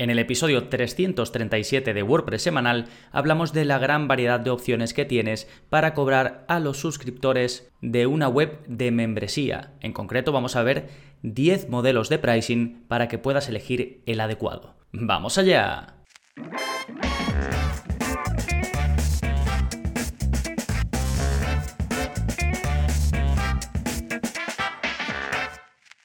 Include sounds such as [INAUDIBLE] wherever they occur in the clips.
En el episodio 337 de WordPress semanal hablamos de la gran variedad de opciones que tienes para cobrar a los suscriptores de una web de membresía. En concreto vamos a ver 10 modelos de pricing para que puedas elegir el adecuado. ¡Vamos allá!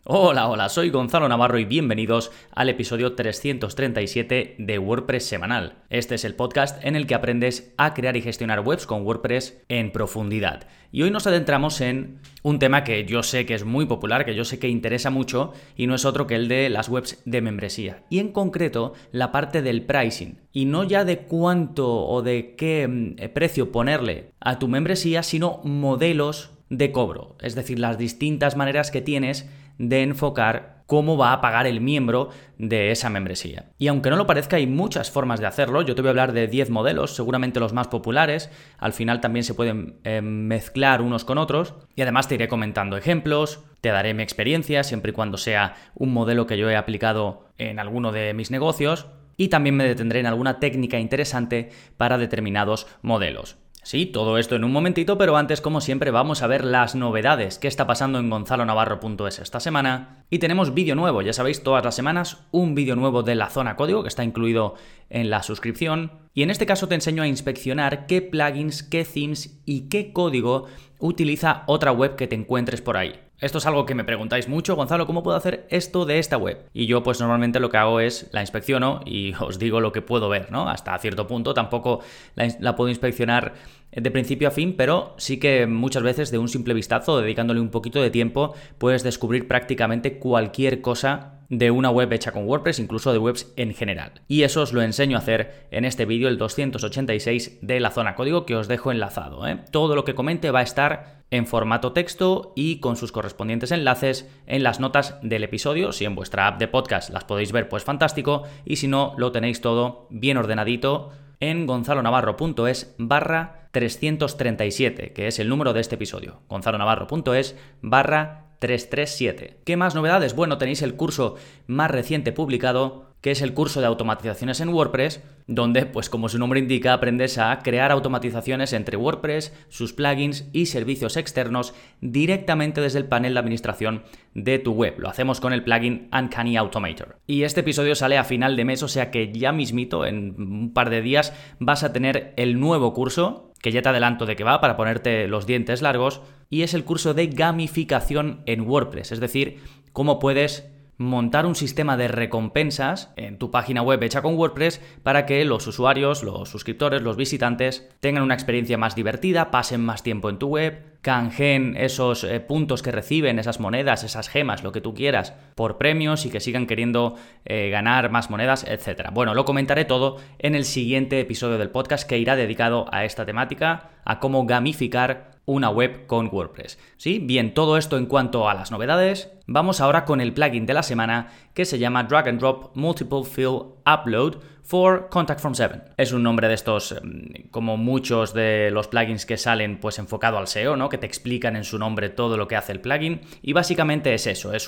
Hola, hola, soy Gonzalo Navarro y bienvenidos al episodio 337 de WordPress semanal. Este es el podcast en el que aprendes a crear y gestionar webs con WordPress en profundidad. Y hoy nos adentramos en un tema que yo sé que es muy popular, que yo sé que interesa mucho y no es otro que el de las webs de membresía. Y en concreto la parte del pricing. Y no ya de cuánto o de qué mm, precio ponerle a tu membresía, sino modelos de cobro. Es decir, las distintas maneras que tienes de enfocar cómo va a pagar el miembro de esa membresía. Y aunque no lo parezca, hay muchas formas de hacerlo. Yo te voy a hablar de 10 modelos, seguramente los más populares. Al final también se pueden eh, mezclar unos con otros. Y además te iré comentando ejemplos, te daré mi experiencia, siempre y cuando sea un modelo que yo he aplicado en alguno de mis negocios. Y también me detendré en alguna técnica interesante para determinados modelos. Sí, todo esto en un momentito, pero antes, como siempre, vamos a ver las novedades que está pasando en gonzalonavarro.es esta semana. Y tenemos vídeo nuevo, ya sabéis, todas las semanas un vídeo nuevo de la zona código que está incluido en la suscripción. Y en este caso te enseño a inspeccionar qué plugins, qué themes y qué código utiliza otra web que te encuentres por ahí. Esto es algo que me preguntáis mucho, Gonzalo, ¿cómo puedo hacer esto de esta web? Y yo pues normalmente lo que hago es la inspecciono y [LAUGHS] os digo lo que puedo ver, ¿no? Hasta cierto punto tampoco la, puedo inspeccionar de principio a fin, pero sí que muchas veces de un simple vistazo, dedicándole un poquito de tiempo, puedes descubrir prácticamente cualquier cosa de una web hecha con WordPress, incluso de webs en general. Y eso os lo enseño a hacer en este vídeo, el 286 de la zona código, que os dejo enlazado. ¿eh? Todo lo que comente va a estar en formato texto y con sus correspondientes enlaces en las notas del episodio. Si en vuestra app de podcast las podéis ver, pues fantástico. Y si no, lo tenéis todo bien ordenadito en gonzalonavarro.es barra 337, que es el número de este episodio. gonzalonavarro.es barra 337. ¿Qué más novedades? Bueno, tenéis el curso más reciente publicado que es el curso de automatizaciones en WordPress, donde, pues como su nombre indica, aprendes a crear automatizaciones entre WordPress, sus plugins y servicios externos directamente desde el panel de administración de tu web. Lo hacemos con el plugin Uncanny Automator. Y este episodio sale a final de mes, o sea que ya mismito, en un par de días, vas a tener el nuevo curso, que ya te adelanto de que va para ponerte los dientes largos, y es el curso de gamificación en WordPress, es decir, cómo puedes montar un sistema de recompensas en tu página web hecha con WordPress para que los usuarios, los suscriptores, los visitantes tengan una experiencia más divertida, pasen más tiempo en tu web, canjeen esos eh, puntos que reciben, esas monedas, esas gemas, lo que tú quieras, por premios y que sigan queriendo eh, ganar más monedas, etc. Bueno, lo comentaré todo en el siguiente episodio del podcast que irá dedicado a esta temática, a cómo gamificar una web con WordPress. ¿Sí? Bien, todo esto en cuanto a las novedades. Vamos ahora con el plugin de la semana que se llama Drag and Drop Multiple Fill Upload for Contact From 7. Es un nombre de estos, em, como muchos de los plugins que salen, pues enfocado al SEO, ¿no? Que te explican en su nombre todo lo que hace el plugin. Y básicamente es eso, es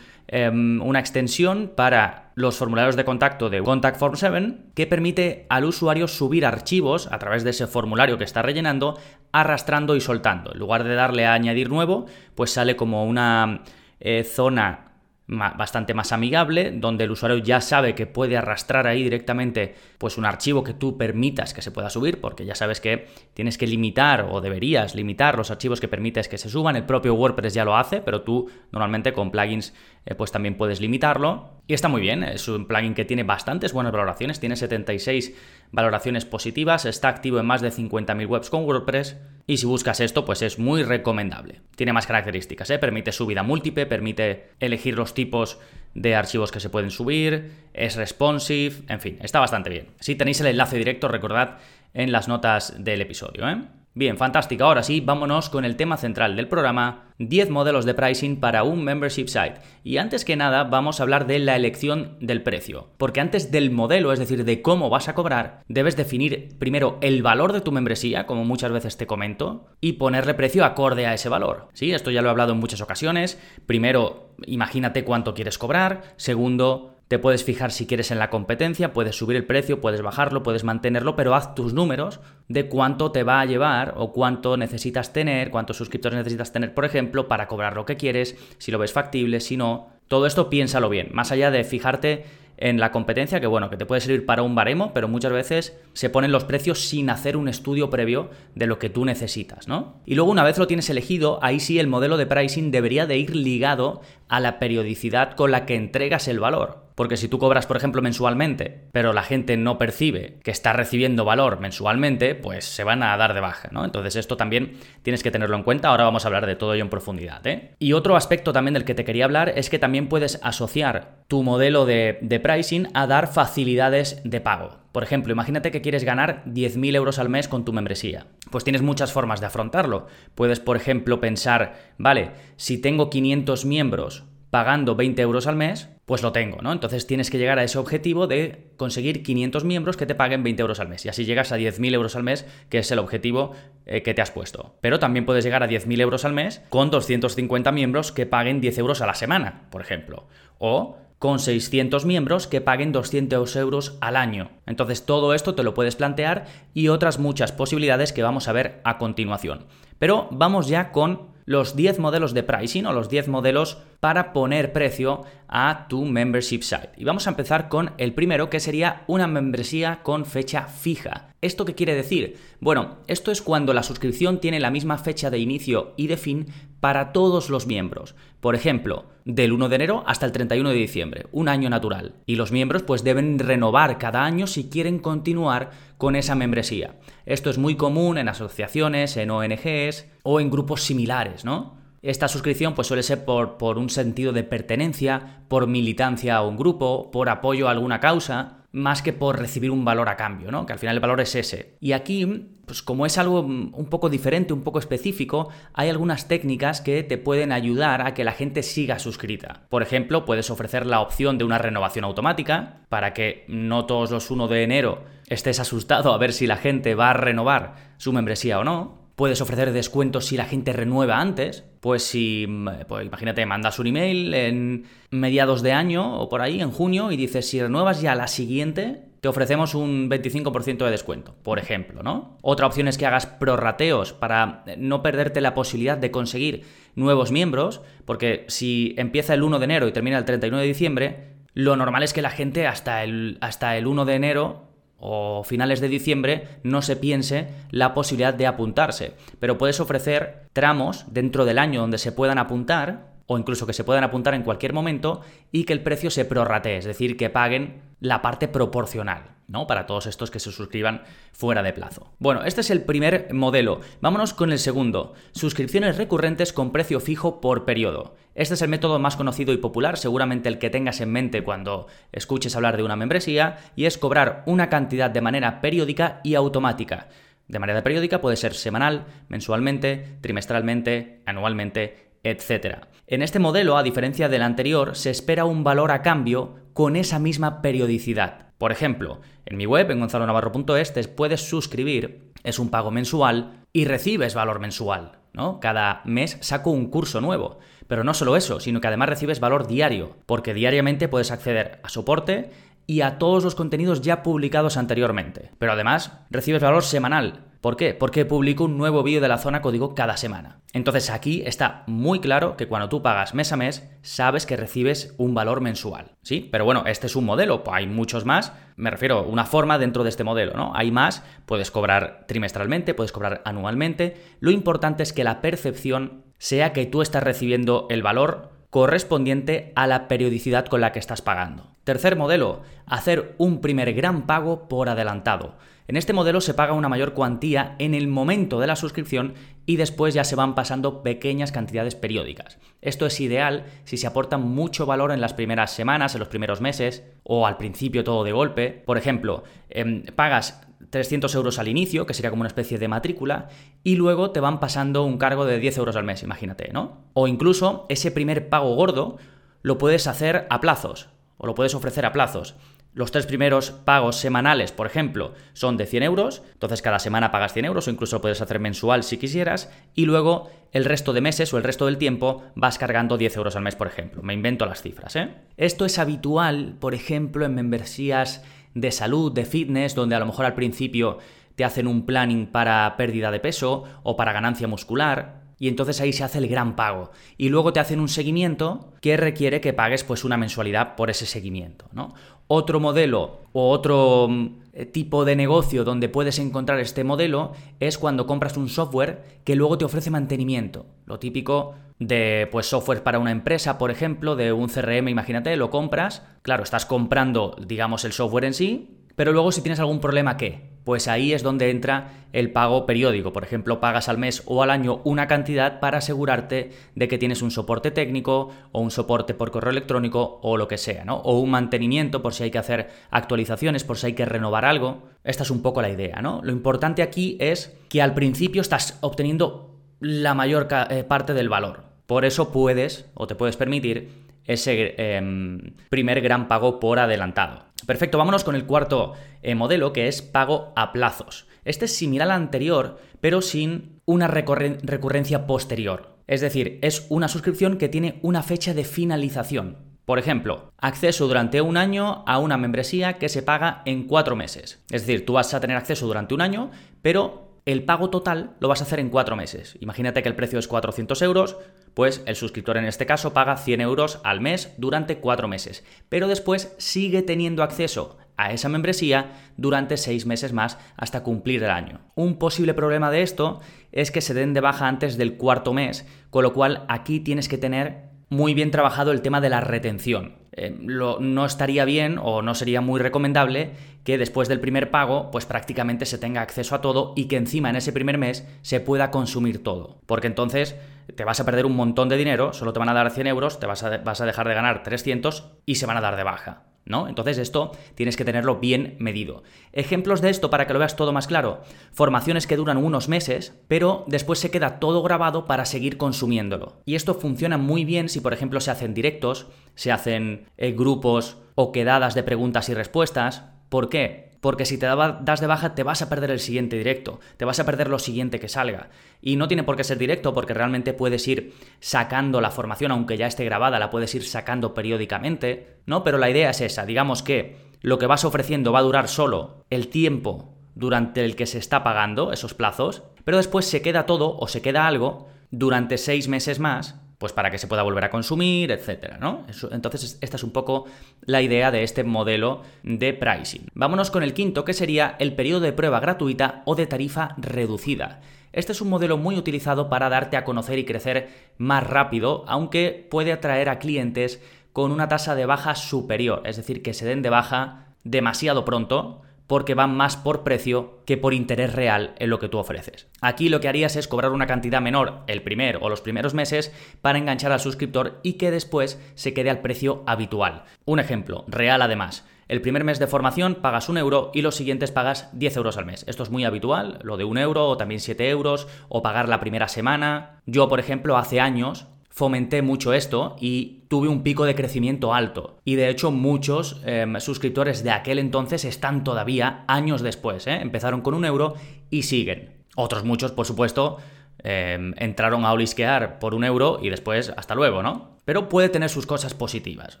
em, una extensión para los formularios de contacto de Contact Form 7 que permite al usuario subir archivos a través de ese formulario que está rellenando, arrastrando y soltando. En lugar de darle a añadir nuevo, pues sale como una eh, zona bastante más amigable, donde el usuario ya sabe que puede arrastrar ahí directamente pues un archivo que tú permitas que se pueda subir, porque ya sabes que tienes que limitar o deberías limitar los archivos que permites que se suban, el propio WordPress ya lo hace, pero tú normalmente con plugins eh, pues también puedes limitarlo y está muy bien, es un plugin que tiene bastantes buenas valoraciones, tiene 76 valoraciones positivas, está activo en más de 50.000 webs con WordPress y si buscas esto, pues es muy recomendable. Tiene más características, ¿eh? permite subida múltiple, permite elegir los tipos de archivos que se pueden subir, es responsive, en fin, está bastante bien. Si tenéis el enlace directo, recordad en las notas del episodio. ¿eh? Bien, fantástico. Ahora sí, vámonos con el tema central del programa, 10 modelos de pricing para un membership site. Y antes que nada, vamos a hablar de la elección del precio. Porque antes del modelo, es decir, de cómo vas a cobrar, debes definir primero el valor de tu membresía, como muchas veces te comento, y ponerle precio acorde a ese valor. Sí, esto ya lo he hablado en muchas ocasiones. Primero, imagínate cuánto quieres cobrar. Segundo, te puedes fijar si quieres en la competencia, puedes subir el precio, puedes bajarlo, puedes mantenerlo, pero haz tus números de cuánto te va a llevar o cuánto necesitas tener, cuántos suscriptores necesitas tener, por ejemplo, para cobrar lo que quieres, si lo ves factible, si no. Todo esto piénsalo bien, más allá de fijarte en la competencia, que bueno, que te puede servir para un baremo, pero muchas veces se ponen los precios sin hacer un estudio previo de lo que tú necesitas, ¿no? Y luego una vez lo tienes elegido, ahí sí el modelo de pricing debería de ir ligado a la periodicidad con la que entregas el valor. Porque si tú cobras, por ejemplo, mensualmente, pero la gente no percibe que está recibiendo valor mensualmente, pues se van a dar de baja, ¿no? Entonces esto también tienes que tenerlo en cuenta. Ahora vamos a hablar de todo ello en profundidad, ¿eh? Y otro aspecto también del que te quería hablar es que también puedes asociar tu modelo de, de pricing a dar facilidades de pago. Por ejemplo, imagínate que quieres ganar 10.000 euros al mes con tu membresía. Pues tienes muchas formas de afrontarlo. Puedes, por ejemplo, pensar, vale, si tengo 500 miembros pagando 20 euros al mes, pues lo tengo, ¿no? Entonces tienes que llegar a ese objetivo de conseguir 500 miembros que te paguen 20 euros al mes. Y así llegas a 10.000 euros al mes, que es el objetivo eh, que te has puesto. Pero también puedes llegar a 10.000 euros al mes con 250 miembros que paguen 10 euros a la semana, por ejemplo. O con 600 miembros que paguen 200 euros al año. Entonces todo esto te lo puedes plantear y otras muchas posibilidades que vamos a ver a continuación. Pero vamos ya con los 10 modelos de pricing o los 10 modelos para poner precio a tu membership site. Y vamos a empezar con el primero, que sería una membresía con fecha fija. ¿Esto qué quiere decir? Bueno, esto es cuando la suscripción tiene la misma fecha de inicio y de fin para todos los miembros. Por ejemplo, del 1 de enero hasta el 31 de diciembre, un año natural. Y los miembros pues deben renovar cada año si quieren continuar con esa membresía. Esto es muy común en asociaciones, en ONGs o en grupos similares, ¿no? Esta suscripción pues suele ser por, por, un sentido de pertenencia, por militancia a un grupo, por apoyo a alguna causa, más que por recibir un valor a cambio, ¿no? Que al final el valor es ese. Y aquí, pues como es algo un poco diferente, un poco específico, hay algunas técnicas que te pueden ayudar a que la gente siga suscrita. Por ejemplo, puedes ofrecer la opción de una renovación automática para que no todos los 1 de enero estés asustado a ver si la gente va a renovar su membresía o no. Puedes ofrecer descuentos si la gente renueva antes. Pues si, mm, pues imagínate, mandas un email en mediados de año o por ahí, en junio, y dices, si renuevas ya la siguiente, te ofrecemos un 25% de descuento, por ejemplo, ¿no? Otra opción es que hagas prorrateos para no perderte la posibilidad de conseguir nuevos miembros, porque si empieza el 1 de enero y termina el 31 de diciembre, lo normal es que la gente hasta el, hasta el 1 de enero o finales de diciembre no se piense la posibilidad de apuntarse. Pero puedes ofrecer tramos dentro del año donde se puedan apuntar o incluso que se puedan apuntar en cualquier momento y que el precio se prorratee, es decir, que paguen la parte proporcional. ¿No? Para todos estos que se suscriban fuera de plazo. Bueno, este es el primer modelo. Vámonos con el segundo. Suscripciones recurrentes con precio fijo por periodo. Este es el método más conocido y popular, seguramente el que tengas en mente cuando escuches hablar de una membresía, y es cobrar una cantidad de manera periódica y automática. De manera periódica puede ser semanal, mensualmente, trimestralmente, anualmente, etc. En este modelo, a diferencia del anterior, se espera un valor a cambio con esa misma periodicidad. Por ejemplo, en mi web, en gonzalonavarro.es, te puedes suscribir, es un pago mensual y recibes valor mensual, ¿no? Cada mes saco un curso nuevo. Pero no solo eso, sino que además recibes valor diario, porque diariamente puedes acceder a soporte y a todos los contenidos ya publicados anteriormente. Pero además recibes valor semanal, ¿Por qué? Porque publico un nuevo vídeo de la zona código cada semana. Entonces aquí está muy claro que cuando tú pagas mes a mes, sabes que recibes un valor mensual. ¿Sí? Pero bueno, este es un modelo, pues hay muchos más. Me refiero a una forma dentro de este modelo, ¿no? Hay más, puedes cobrar trimestralmente, puedes cobrar anualmente. Lo importante es que la percepción sea que tú estás recibiendo el valor correspondiente a la periodicidad con la que estás pagando. Tercer modelo, hacer un primer gran pago por adelantado. En este modelo se paga una mayor cuantía en el momento de la suscripción y después ya se van pasando pequeñas cantidades periódicas. Esto es ideal si se aporta mucho valor en las primeras semanas, en los primeros meses o al principio todo de golpe. Por ejemplo, em, pagas 300 euros al inicio, que sería como una especie de matrícula, y luego te van pasando un cargo de 10 euros al mes, imagínate, ¿no? O incluso ese primer pago gordo lo puedes hacer a plazos, o lo puedes ofrecer a plazos. Los tres primeros pagos semanales, por ejemplo, son de 100 euros, entonces cada semana pagas 100 euros o incluso puedes hacer mensual si quisieras, y luego el resto de meses o el resto del tiempo vas cargando 10 euros al mes, por ejemplo. Me invento las cifras, ¿eh? Esto es habitual, por ejemplo, en membresías de salud, de fitness, donde a lo mejor al principio te hacen un planning para pérdida de peso o para ganancia muscular, y entonces ahí se hace el gran pago. Y luego te hacen un seguimiento que requiere que pagues pues una mensualidad por ese seguimiento, ¿no? Otro modelo o otro mm, eh, tipo de negocio donde puedes encontrar este modelo es cuando compras un software que luego te ofrece mantenimiento. Lo típico de pues software para una empresa, por ejemplo, de un CRM, imagínate, lo compras, claro, estás comprando, digamos, el software en sí, pero luego si tienes algún problema, ¿qué? Pues ahí es donde entra el pago periódico. Por ejemplo, pagas al mes o al año una cantidad para asegurarte de que tienes un soporte técnico o un soporte por correo electrónico o lo que sea, ¿no? O un mantenimiento por si hay que hacer actualizaciones, por si hay que renovar algo. Esta es un poco la idea, ¿no? Lo importante aquí es que al principio estás obteniendo la mayor eh, parte del valor. Por eso puedes o te puedes permitir ese em, primer gran pago por adelantado. Perfecto, vámonos con el cuarto eh, modelo que es pago a plazos. Este es similar al anterior, pero sin una recurrencia posterior. Es decir, es una suscripción que tiene una fecha de finalización. Por ejemplo, acceso durante un año a una membresía que se paga en cuatro meses. Es decir, tú vas a tener acceso durante un año, pero el pago total lo vas a hacer en cuatro meses. Imagínate que el precio es 400 euros, pues el suscriptor en este caso paga 100 euros al mes durante cuatro meses, pero después sigue teniendo acceso a esa membresía durante seis meses más hasta cumplir el año. Un posible problema de esto es que se den de baja antes del cuarto mes, con lo cual aquí tienes que tener muy bien trabajado el tema de la retención. Eh, no estaría bien o no sería muy recomendable que después del primer pago, pues prácticamente se tenga acceso a todo y que encima en ese primer mes se pueda consumir todo. Porque entonces te vas a perder un montón de dinero, solo te van a dar 100 euros, te vas a, vas a dejar de ganar 300 y se van a dar de baja. ¿No? Entonces esto tienes que tenerlo bien medido. Ejemplos de esto para que lo veas todo más claro. Formaciones que duran unos meses, pero después se queda todo grabado para seguir consumiéndolo. Y esto funciona muy bien si por ejemplo se hacen directos, se hacen eh, grupos o quedadas de preguntas y respuestas. ¿Por qué? Porque si te das de baja te vas a perder el siguiente directo, te vas a perder lo siguiente que salga. Y no tiene por qué ser directo porque realmente puedes ir sacando la formación, aunque ya esté grabada, la puedes ir sacando periódicamente, ¿no? Pero la idea es esa, digamos que lo que vas ofreciendo va a durar solo el tiempo durante el que se está pagando esos plazos, pero después se queda todo o se queda algo durante seis meses más pues para que se pueda volver a consumir, etcétera, ¿no? entonces, esta es un poco la idea de este modelo de pricing. Vámonos con el quinto, que sería el periodo de prueba gratuita o de tarifa reducida. Este es un modelo muy utilizado para darte a conocer y crecer más rápido, aunque puede atraer a clientes con una tasa de baja superior, es decir, que se den de baja demasiado pronto porque van más por precio que por interés real en lo que tú ofreces. Aquí lo que harías es cobrar una cantidad menor el primer o los primeros meses para enganchar al suscriptor y que después se quede al precio habitual. Un ejemplo, real además. El primer mes de formación pagas un euro y los siguientes pagas 10 euros al mes. Esto es muy habitual, lo de un euro o también 7 euros, o pagar la primera semana. Yo, por ejemplo, hace años fomenté mucho esto y tuve un pico de crecimiento alto. Y de hecho muchos em, suscriptores de aquel entonces están todavía años después. ¿eh? Empezaron con un euro y siguen. Otros muchos, por supuesto, em, entraron a olisquear por un euro y después hasta luego, ¿no? Pero puede tener sus cosas positivas.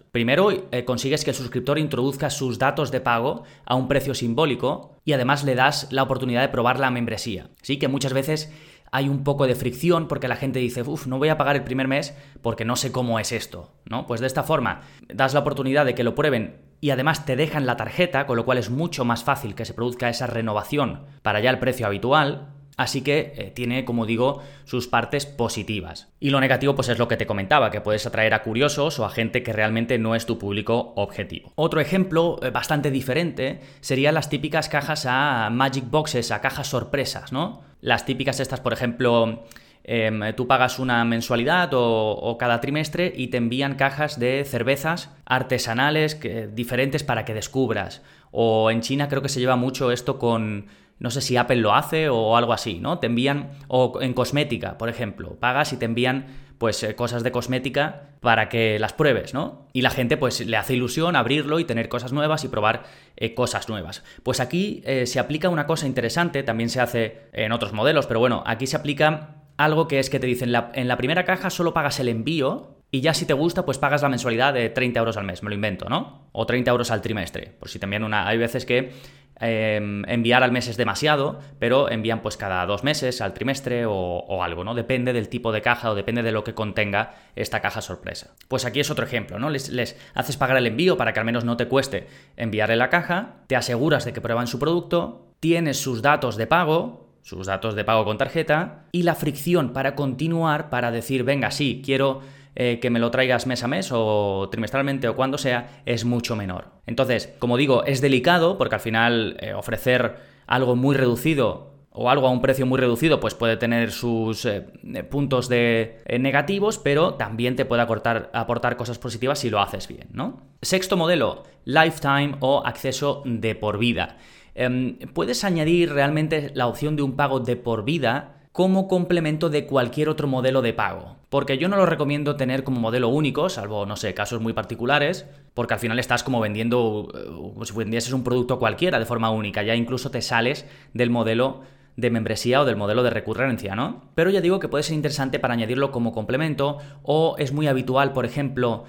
Primero, eh, consigues que el suscriptor introduzca sus datos de pago a un precio simbólico y además le das la oportunidad de probar la membresía. Sí, que muchas veces hay un poco de fricción porque la gente dice, uff, no voy a pagar el primer mes porque no sé cómo es esto, ¿no? Pues de esta forma das la oportunidad de que lo prueben y además te dejan la tarjeta, con lo cual es mucho más fácil que se produzca esa renovación para ya el precio habitual. Así que eh, tiene, como digo, sus partes positivas. Y lo negativo, pues es lo que te comentaba, que puedes atraer a curiosos o a gente que realmente no es tu público objetivo. Otro ejemplo eh, bastante diferente serían las típicas cajas a Magic Boxes, a cajas sorpresas, ¿no? Las típicas estas, por ejemplo, em, tú pagas una mensualidad o, cada trimestre y te envían cajas de cervezas artesanales diferentes para que descubras. O en China creo que se lleva mucho esto con, no sé si Apple lo hace o algo así, ¿no? Te envían, o en cosmética, por ejemplo, pagas y te envían pues eh, cosas de cosmética para que las pruebes, ¿no? Y la gente pues le hace ilusión abrirlo y tener cosas nuevas y probar eh, cosas nuevas. Pues aquí eh, se aplica una cosa interesante, también se hace en otros modelos, pero bueno, aquí se aplica algo que es que te dicen, en la primera caja solo pagas el envío y ya si te gusta, pues pagas la mensualidad de 30 euros al mes, me lo invento, ¿no? O 30 euros al trimestre. Por si también una, hay veces que Em, enviar al mes es demasiado, pero envían pues cada dos meses, al trimestre o, algo, ¿no? Depende del tipo de caja o depende de lo que contenga esta caja sorpresa. Pues aquí es otro ejemplo, ¿no? Les, les haces pagar el envío para que al menos no te cueste enviarle la caja, te aseguras de que prueban su producto, tienes sus datos de pago, sus datos de pago con tarjeta y la fricción para continuar, para decir, venga, sí, quiero eh, que me lo traigas mes a mes o trimestralmente o cuando sea, es mucho menor. Entonces, como digo, es delicado porque al final eh, ofrecer algo muy reducido o algo a un precio muy reducido, pues puede tener sus eh, puntos de negativos, pero también te puede aportar, aportar cosas positivas si lo haces bien, ¿no? Sexto modelo, lifetime o acceso de por vida. Em, puedes añadir realmente la opción de un pago de por vida como complemento de cualquier otro modelo de pago. Porque yo no lo recomiendo tener como modelo único, salvo, no sé, casos muy particulares, porque al final estás como vendiendo, eh, como si vendieses un producto cualquiera de forma única, ya incluso te sales del modelo de membresía o del modelo de recurrencia, ¿no? Pero ya digo que puede ser interesante para añadirlo como complemento o es muy habitual, por ejemplo,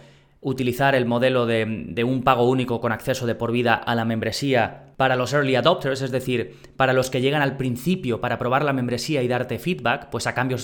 utilizar el modelo de, un pago único con acceso de por vida a la membresía para los early adopters, es decir, para los que llegan al principio para probar la membresía y darte feedback, pues a, cambio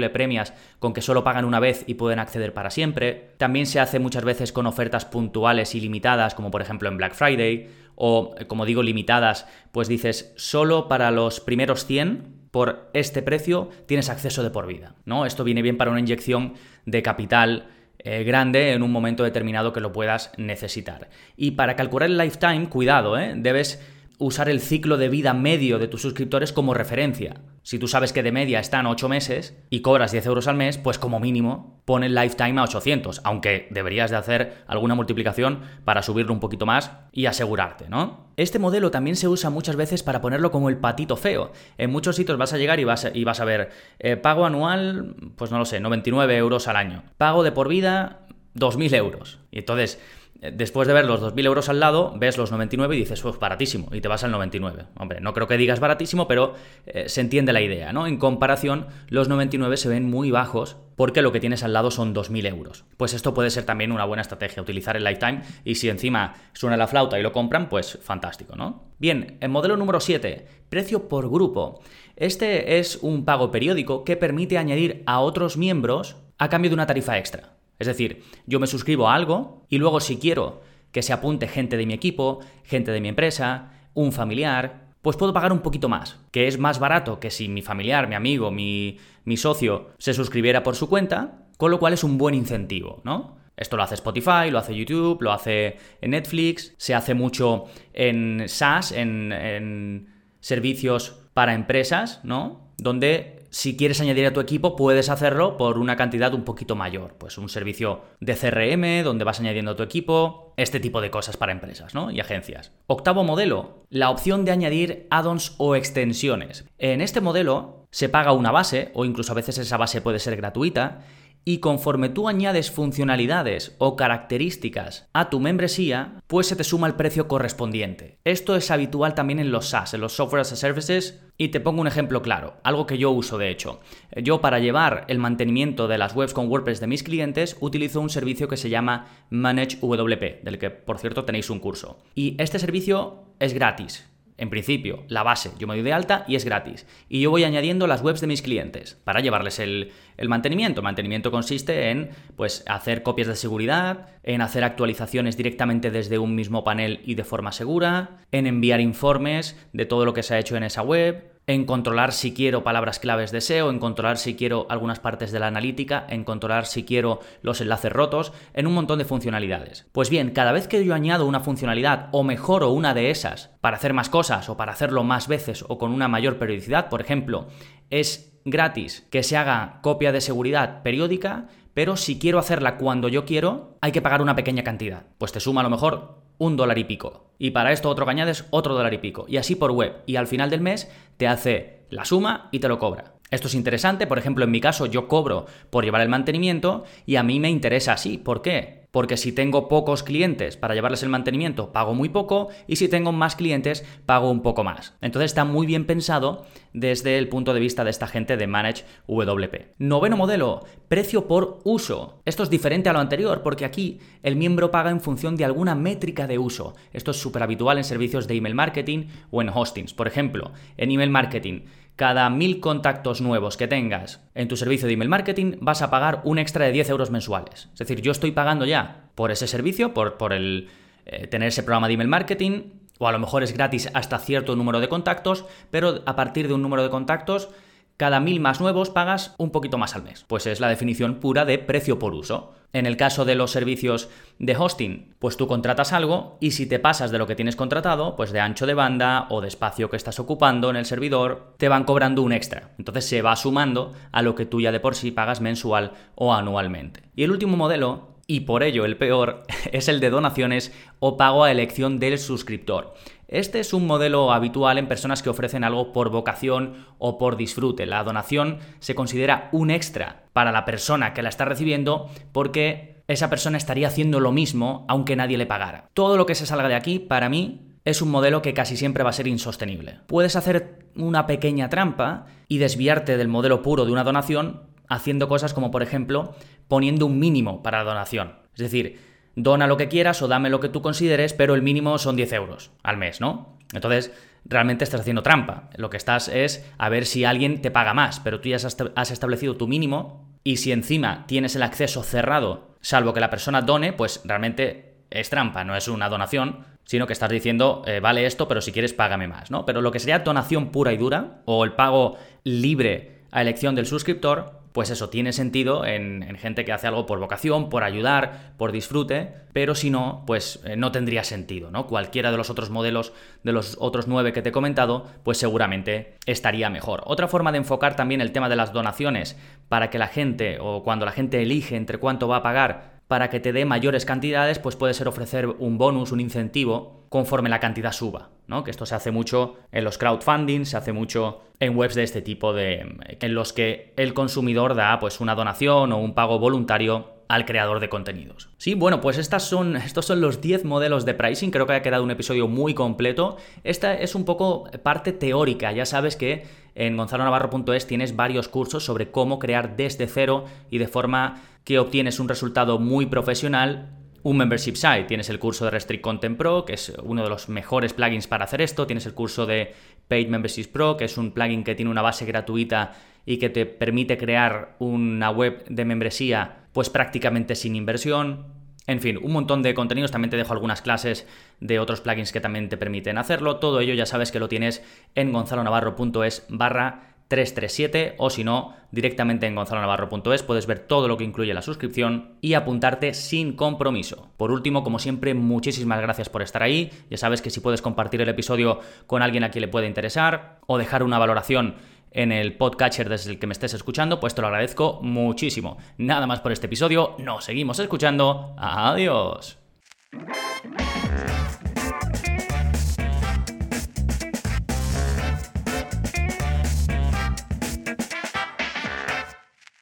le premias con que solo pagan una vez y pueden acceder para siempre. También se hace muchas veces con ofertas puntuales y limitadas, como por ejemplo en Black Friday, o como digo, limitadas, pues dices, solo para los primeros 100 por este precio tienes acceso de por vida, ¿no? Esto viene bien para una inyección de capital eh, grande en un momento determinado que lo puedas necesitar. Y para calcular el lifetime, cuidado, ¿eh? debes usar el ciclo de vida medio de tus suscriptores como referencia. Si tú sabes que de media están 8 meses y cobras 10 euros al mes, pues como mínimo pon el lifetime a 800, aunque deberías de hacer alguna multiplicación para subirlo un poquito más y asegurarte, ¿no? Este modelo también se usa muchas veces para ponerlo como el patito feo. En muchos sitios vas a llegar y vas a, y vas a ver eh, pago anual, pues no lo sé, 99 euros al año. Pago de por vida, 2.000 euros. Y entonces después de ver los 2.000 euros al lado, ves los 99 y dices, pues baratísimo, y te vas al 99. Hombre, no creo que digas baratísimo, pero eh, se entiende la idea, ¿no? En comparación, los 99 se ven muy bajos porque lo que tienes al lado son 2.000 euros. Pues esto puede ser también una buena estrategia, utilizar el lifetime, y si encima suena la flauta y lo compran, pues fantástico, ¿no? Bien, el modelo número 7, precio por grupo. Este es un pago periódico que permite añadir a otros miembros a cambio de una tarifa extra. Es decir, yo me suscribo a algo y luego si quiero que se apunte gente de mi equipo, gente de mi empresa, un familiar, pues puedo pagar un poquito más, que es más barato que si mi familiar, mi amigo, mi, mi socio se suscribiera por su cuenta, con lo cual es un buen incentivo, ¿no? Esto lo hace Spotify, lo hace YouTube, lo hace Netflix, se hace mucho en SaaS, en, en servicios para empresas, ¿no? Donde si quieres añadir a tu equipo, puedes hacerlo por una cantidad un poquito mayor. Pues un servicio de CRM donde vas añadiendo a tu equipo, este tipo de cosas para empresas ¿no? y agencias. Octavo modelo, la opción de añadir add-ons o extensiones. En este modelo se paga una base, o incluso a veces esa base puede ser gratuita, y conforme tú añades funcionalidades o características a tu membresía, pues se te suma el precio correspondiente. Esto es habitual también en los SaaS, en los Software as a Services, y te pongo un ejemplo claro, algo que yo uso de hecho. Yo para llevar el mantenimiento de las webs con WordPress de mis clientes utilizo un servicio que se llama Manage WP, del que por cierto tenéis un curso. Y este servicio es gratis. En principio, la base, yo me doy de alta y es gratis. Y yo voy añadiendo las webs de mis clientes para llevarles el, el mantenimiento. mantenimiento consiste en pues, hacer copias de seguridad, en hacer actualizaciones directamente desde un mismo panel y de forma segura, en enviar informes de todo lo que se ha hecho en esa web, en controlar si quiero palabras claves de SEO, en controlar si quiero algunas partes de la analítica, en controlar si quiero los enlaces rotos, en un montón de funcionalidades. Pues bien, cada vez que yo añado una funcionalidad o mejoro una de esas para hacer más cosas o para hacerlo más veces o con una mayor periodicidad, por ejemplo, es gratis que se haga copia de seguridad periódica, pero si quiero hacerla cuando yo quiero, hay que pagar una pequeña cantidad. Pues te suma a lo mejor un dólar y pico. Y para esto otro que añades otro dólar y pico. Y así por web. Y al final del mes te hace la suma y te lo cobra. Esto es interesante, por ejemplo, en mi caso yo cobro por llevar el mantenimiento y a mí me interesa así. ¿Por qué? Porque si tengo pocos clientes para llevarles el mantenimiento, pago muy poco y si tengo más clientes, pago un poco más. Entonces está muy bien pensado desde el punto de vista de esta gente de Manage WP. Noveno modelo, precio por uso. Esto es diferente a lo anterior porque aquí el miembro paga en función de alguna métrica de uso. Esto es súper habitual en servicios de email marketing o en hostings. Por ejemplo, en email marketing cada mil contactos nuevos que tengas en tu servicio de email marketing vas a pagar un extra de 10 euros mensuales. Es decir, yo estoy pagando ya por ese servicio, por, por el eh, tener ese programa de email marketing, o a lo mejor es gratis hasta cierto número de contactos, pero a partir de un número de contactos cada mil más nuevos pagas un poquito más al mes. Pues es la definición pura de precio por uso. En el caso de los servicios de hosting, pues tú contratas algo y si te pasas de lo que tienes contratado, pues de ancho de banda o de espacio que estás ocupando en el servidor, te van cobrando un extra. Entonces se va sumando a lo que tú ya de por sí pagas mensual o anualmente. Y el último modelo y por ello el peor [LAUGHS] es el de donaciones o pago a elección del suscriptor. Este es un modelo habitual en personas que ofrecen algo por vocación o por disfrute. La donación se considera un extra para la persona que la está recibiendo porque esa persona estaría haciendo lo mismo aunque nadie le pagara. Todo lo que se salga de aquí, para mí, es un modelo que casi siempre va a ser insostenible. Puedes hacer una pequeña trampa y desviarte del modelo puro de una donación haciendo cosas como, por ejemplo, poniendo un mínimo para la donación. Es decir, dona lo que quieras o dame lo que tú consideres, pero el mínimo son 10 euros al mes, ¿no? Entonces, realmente estás haciendo trampa. Lo que estás es a ver si alguien te paga más, pero tú ya has establecido tu mínimo y si encima tienes el acceso cerrado, salvo que la persona done, pues realmente es trampa, no es una donación, sino que estás diciendo, eh, vale esto, pero si quieres págame más, ¿no? Pero lo que sería donación pura y dura, o el pago libre a elección del suscriptor, pues eso tiene sentido en, gente que hace algo por vocación, por ayudar, por disfrute, pero si no, pues eh, no tendría sentido, ¿no? Cualquiera de los otros modelos, de los otros nueve que te he comentado, pues seguramente estaría mejor. Otra forma de enfocar también el tema de las donaciones para que la gente, o cuando la gente elige entre cuánto va a pagar, para que te dé mayores cantidades, pues puede ser ofrecer un bonus, un incentivo, conforme la cantidad suba, ¿no? Que esto se hace mucho en los crowdfunding, se hace mucho en webs de este tipo de en los que el consumidor da pues una donación o un pago voluntario al creador de contenidos. Sí, bueno, pues estas son, estos son los 10 modelos de pricing, creo que ha quedado un episodio muy completo. Esta es un poco parte teórica, ya sabes que en gonzalonavarro.es tienes varios cursos sobre cómo crear desde cero y de forma que obtienes un resultado muy profesional un membership site. Tienes el curso de Restrict Content Pro, que es uno de los mejores plugins para hacer esto. Tienes el curso de Paid Memberships Pro, que es un plugin que tiene una base gratuita y que te permite crear una web de membresía pues prácticamente sin inversión. En fin, un montón de contenidos. También te dejo algunas clases de otros plugins que también te permiten hacerlo. Todo ello ya sabes que lo tienes en gonzalonavarro.es barra 337 o si no, directamente en gonzalonavarro.es puedes ver todo lo que incluye la suscripción y apuntarte sin compromiso. Por último, como siempre, muchísimas gracias por estar ahí. Ya sabes que si puedes compartir el episodio con alguien a quien le puede interesar o dejar una valoración en el podcatcher desde el que me estés escuchando, pues te lo agradezco muchísimo. Nada más por este episodio, nos seguimos escuchando. Adiós.